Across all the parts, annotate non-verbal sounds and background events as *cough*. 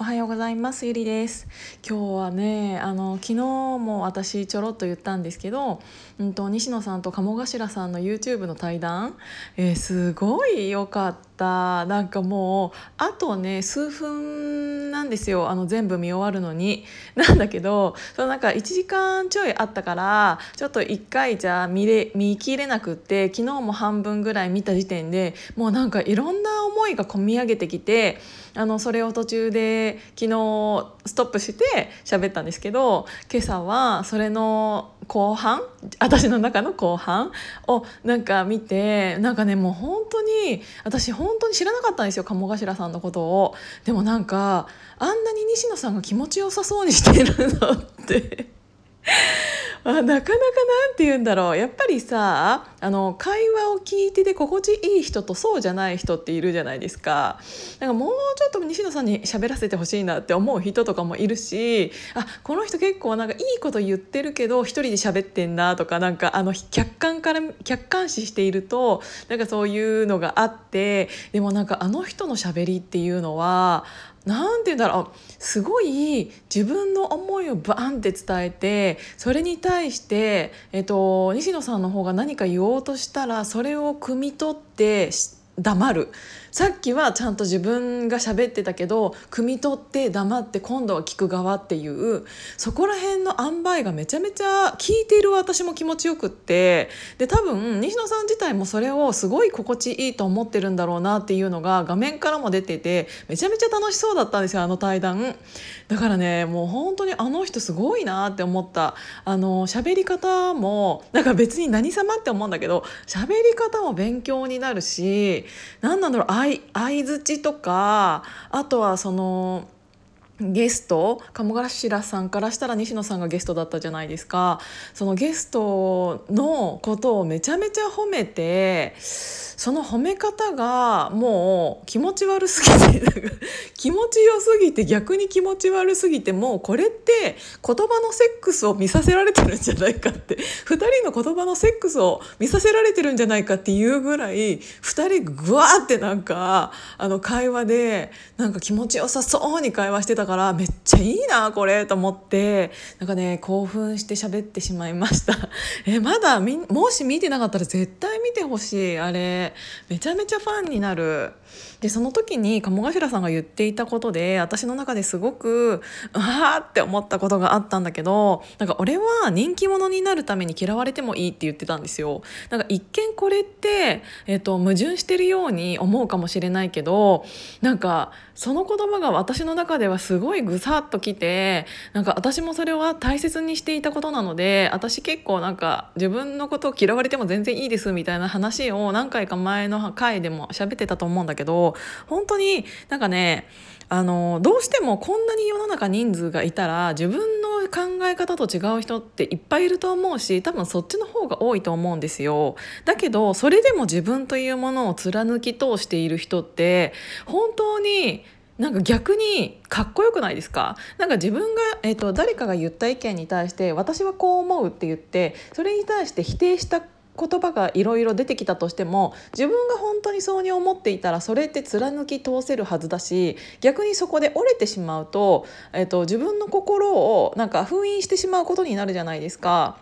おはようございます。ゆりです。今日はねあの昨日も私ちょろっと言ったんですけど、うんと、西野さんと鴨頭さんの YouTube の対談、えー、すごい良かった。なんかもうあとね数分なんですよ。あの全部見終わるのに。なんだけどそのなんか1時間ちょいあったからちょっと1回じゃ見れ見切れなくって昨日も半分ぐらい見た時点でもうなんかいろんな思いが込み上げてきてあのそれを途中で昨日ストップして喋ったんですけど今朝はそれの後半私の中の後半をなんか見てなんかねもう本当に私本当に知らなかったんですよ鴨頭さんのことを。でもなんかあんなに西野さんが気持ちよさそうにしてるのって *laughs* あなかなかなんて言うんだろう。やっぱりさあの会話を聞いてて心地いい人とそうじゃない人っているじゃないですか。なんかもうちょっと西野さんに喋らせてほしいなって思う人とかもいるしあこの人結構なんかいいこと言ってるけど一人で喋ってんなとかなんかあの客観から客観視しているとなんかそういうのがあってでもなんかあの人の喋りっていうのは何て言うんだろう。すごい自分の思いをバーンって伝えてそれに対して、えっと、西野さんの方が何か言おうとしたらそれを汲み取って黙る。さっきはちゃんと自分が喋ってたけど汲み取って黙って今度は聞く側っていうそこら辺の塩梅がめちゃめちゃ聞いている私も気持ちよくってで多分西野さん自体もそれをすごい心地いいと思ってるんだろうなっていうのが画面からも出ててめちゃめちゃ楽しそうだったんですよあの対談。だからねもう本当にあの人すごいなって思った。あの喋り方もなんか別に何様って思うんだけど喋り方も勉強になるし何なんだろう相づちとかあとはそのゲスト鴨頭さんからしたら西野さんがゲストだったじゃないですか。そのゲストのことをめちゃめちゃ褒めてその褒め方がもう気持ち悪すぎて *laughs* 気持ちよすぎて逆に気持ち悪すぎてもうこれって言葉のセックスを見させられてるんじゃないかって2人の言葉のセックスを見させられてるんじゃないかっていうぐらい2人ぐわーってなんかあの会話でなんか気持ちよさそうに会話してたからめっちゃいいなこれと思ってなんかね興奮して喋ってしまいました。*laughs* えまだもし見てなかったら絶対見てほしいあれ。めちゃめちゃファンになる。でその時に鴨頭さんが言っていたことで私の中ですごくああって思ったことがあったんだけどなんか俺は人気者になるために嫌われてもいいって言ってたんですよ。なんか一見これって、えーと、矛盾してるように思うかもしれないけどなんかその言葉が私の中ではすごいぐさっときてなんか私もそれは大切にしていたことなので私結構なんか自分のことを嫌われても全然いいですみたいな話を何回か前の回でも喋ってたと思うんだけどけど本当になんかねあのどうしてもこんなに世の中人数がいたら自分の考え方と違う人っていっぱいいると思うし多分そっちの方が多いと思うんですよ。だけどそれでも自分というものを貫き通している人って本当になんか逆にかっこよくないですか？なんか自分が、えーと、と誰かが言った意見に対して私はこう思うって言ってそれに対して否定した言葉がいろいろ出てきたとしても自分が本当にそうに思っていたらそれって貫き通せるはずだし逆にそこで折れてしまうと,、えーと、自分の心をなんか封印してしまうことになるじゃないですか。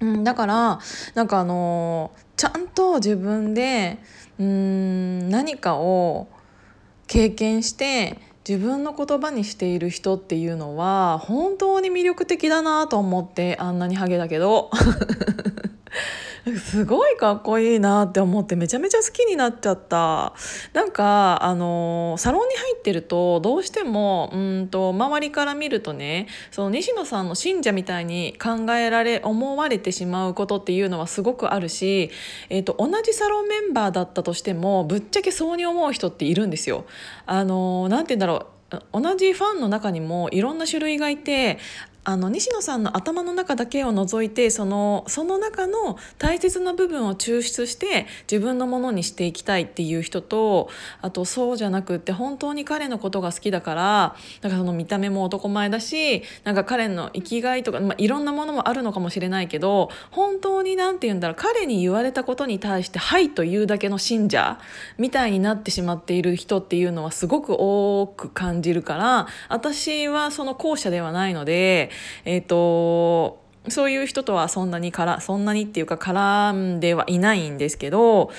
うん、だからなんかあの、ちゃんと自分でうん何かを経験して自分の言葉にしている人っていうのは本当に魅力的だなと思ってあんなにハゲだけどすごいかっこいいなって思ってめちゃめちゃ好きになっちゃったなんかあのサロンに入ってるとどうしてもうんと周りから見るとねその西野さんの信者みたいに考えられ思われてしまうことっていうのはすごくあるし、えーと、同じサロンメンバーだったとしてもぶっちゃけそうに思う人っているんですよ。あのなんて言うんだろう同じファンの中にもいろんな種類がいてあの西野さんの頭の中だけを除いてそのその中の大切な部分を抽出して自分のものにしていきたいっていう人とあとそうじゃなくって本当に彼のことが好きだからなんかその見た目も男前だしなんか彼の生きがいとか、まあ、いろんなものもあるのかもしれないけど本当に何て言うんだろう彼に言われたことに対して「はい」というだけの信者みたいになってしまっている人っていうのはすごく多く感じるから私はその後者ではないので。えっ、ー、とそういう人とはそんなにからそんなにっていうか絡んではいないんですけど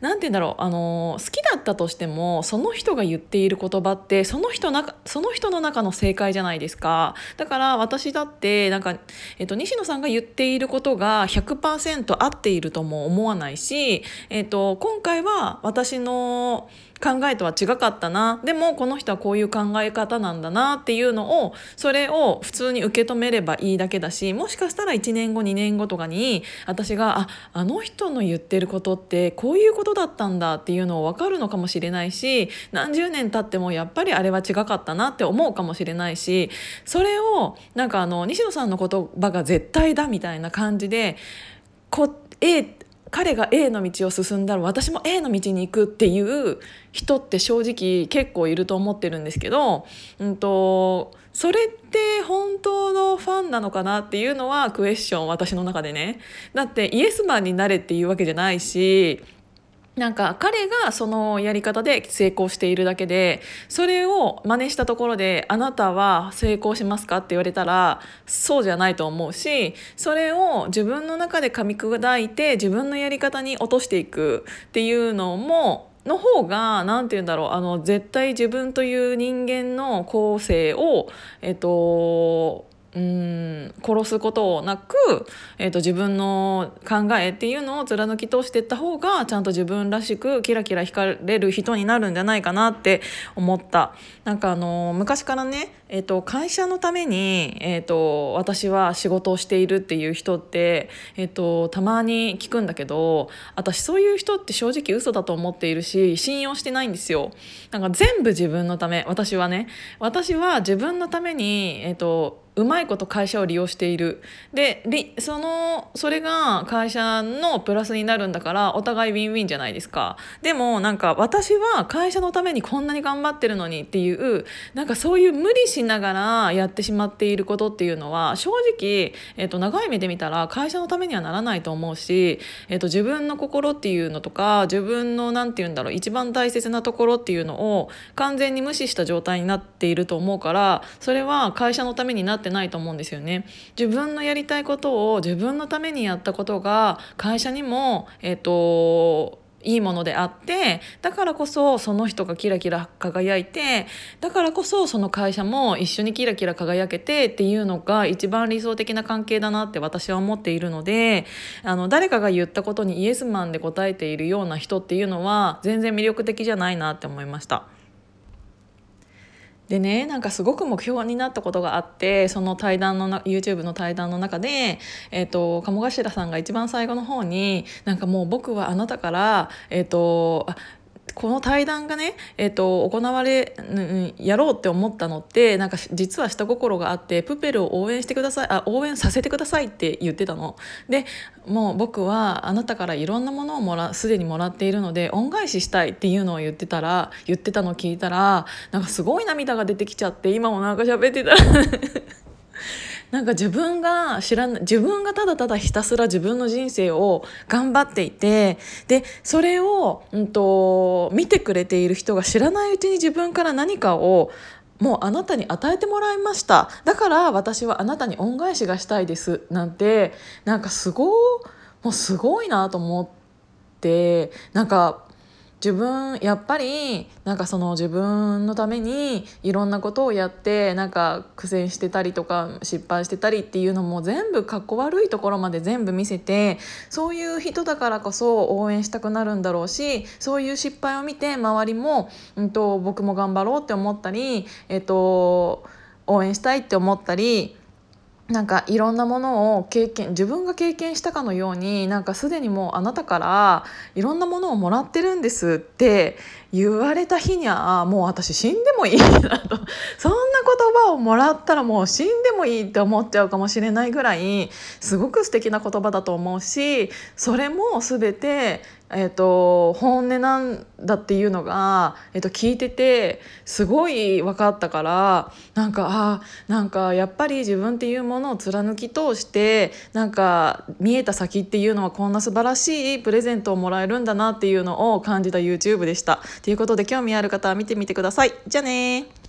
何て言うんだろうあの好きだったとしてもその人が言っている言葉ってその人なその人の中の正解じゃないですか。だから私だってなんか、えっと、西野さんが言っていることが100%合っているとも思わないし、えっと、今回は私の考えとは違かったな。でもこの人はこういう考え方なんだなっていうのをそれを普通に受け止めればいいだけだしもしかしたら1年後2年後とかに私がああの人の言ってることってこういうことだったんだっていうのを分かるのかもしれないし何十年経ってもやっぱりあれは違かったなって思うかもしれないしそれをなんかあの西野さんの言葉が絶対だみたいな感じでこ A 彼が A の道を進んだら私も A の道に行くっていう人って正直結構いると思ってるんですけど、うんと、それって本当のファンなのかなっていうのはクエスチョン私の中でね。だってイエスマンになれっていうわけじゃないしなんか彼がそのやり方で成功しているだけでそれを真似したところであなたは成功しますか？って言われたらそうじゃないと思うしそれを自分の中で噛み砕いて自分のやり方に落としていくっていうのもの方が何て言うんだろうあの絶対自分という人間の構成をえっとうん殺すことなく、えーと、自分の考えっていうのを貫き通していった方がちゃんと自分らしくキラキラ光れる人になるんじゃないかなって思った。なんかあの昔からね、えーと、会社のために、えーと、私は仕事をしているっていう人って、えー、とたまに聞くんだけど私そういう人って正直嘘だと思っているし信用してないんですよ。なんか全部自分のため私はね。私は自分のために、えー、とうまいこと会社を利用している。でそのそれが会社のプラスになるんだからお互いウィンウィンじゃないですか。でもなんか私は会社のためにこんなに頑張ってるのにっていうなんかそういう無理しながらやってしまっていることっていうのは正直、えー、と長い目で見たら会社のためにはならないと思うし、えー、と自分の心っていうのとか自分の何て言うんだろう一番大切なところっていうのを完全に無視した状態になっていると思うからそれは会社のためになっててないと思うんですよね。自分のやりたいことを自分のためにやったことが会社にも、えっ、といいものであってだからこそその人がキラキラ輝いてだからこそその会社も一緒にキラキラ輝けてっていうのが一番理想的な関係だなって私は思っているのであの誰かが言ったことにイエスマンで答えているような人っていうのは全然魅力的じゃないなって思いました。でねなんかすごく目標になったことがあってその対談のな YouTube の対談の中で、えーと、鴨頭さんが一番最後の方になんかもう僕はあなたから、えーとこの対談がね、えーと、行われ、うん、やろうって思ったのってなんか実は下心があってプペルを応援してくださいあ応援させてくださいって言ってたの。でもう僕はあなたからいろんなものをもらすでにもらっているので恩返ししたいっていうのを言ってたら言ってたのを聞いたらなんかすごい涙が出てきちゃって今もなんか喋ってたらなんか自分が知らない自分がただただひたすら自分の人生を頑張っていてでそれを、うんと、見てくれている人が知らないうちに自分から何かをもうあなたに与えてもらいました。だから私はあなたに恩返しがしたいですなんてなんかすごもうすごいなと思ってなんか自分やっぱりなんかその自分のためにいろんなことをやってなんか苦戦してたりとか失敗してたりっていうのも全部かっこ悪いところまで全部見せてそういう人だからこそ応援したくなるんだろうしそういう失敗を見て周りも、うんと、僕も頑張ろうって思ったり、えっと、応援したいって思ったりなんかいろんなものを経験自分が経験したかのようになんかすでにもうあなたからいろんなものをもらってるんですって言われた日にはもう私死んでもいいなと。*laughs* そんな言葉をもらったらもう死んでもいいって思っちゃうかもしれないぐらいすごく素敵な言葉だと思うしそれも全てえーと、本音なんだっていうのが、えーと、聞いててすごい分かったからなんかあなんかやっぱり自分っていうものを貫き通してなんか見えた先っていうのはこんな素晴らしいプレゼントをもらえるんだなっていうのを感じた YouTube でした。ということで興味ある方は見てみてください。じゃあね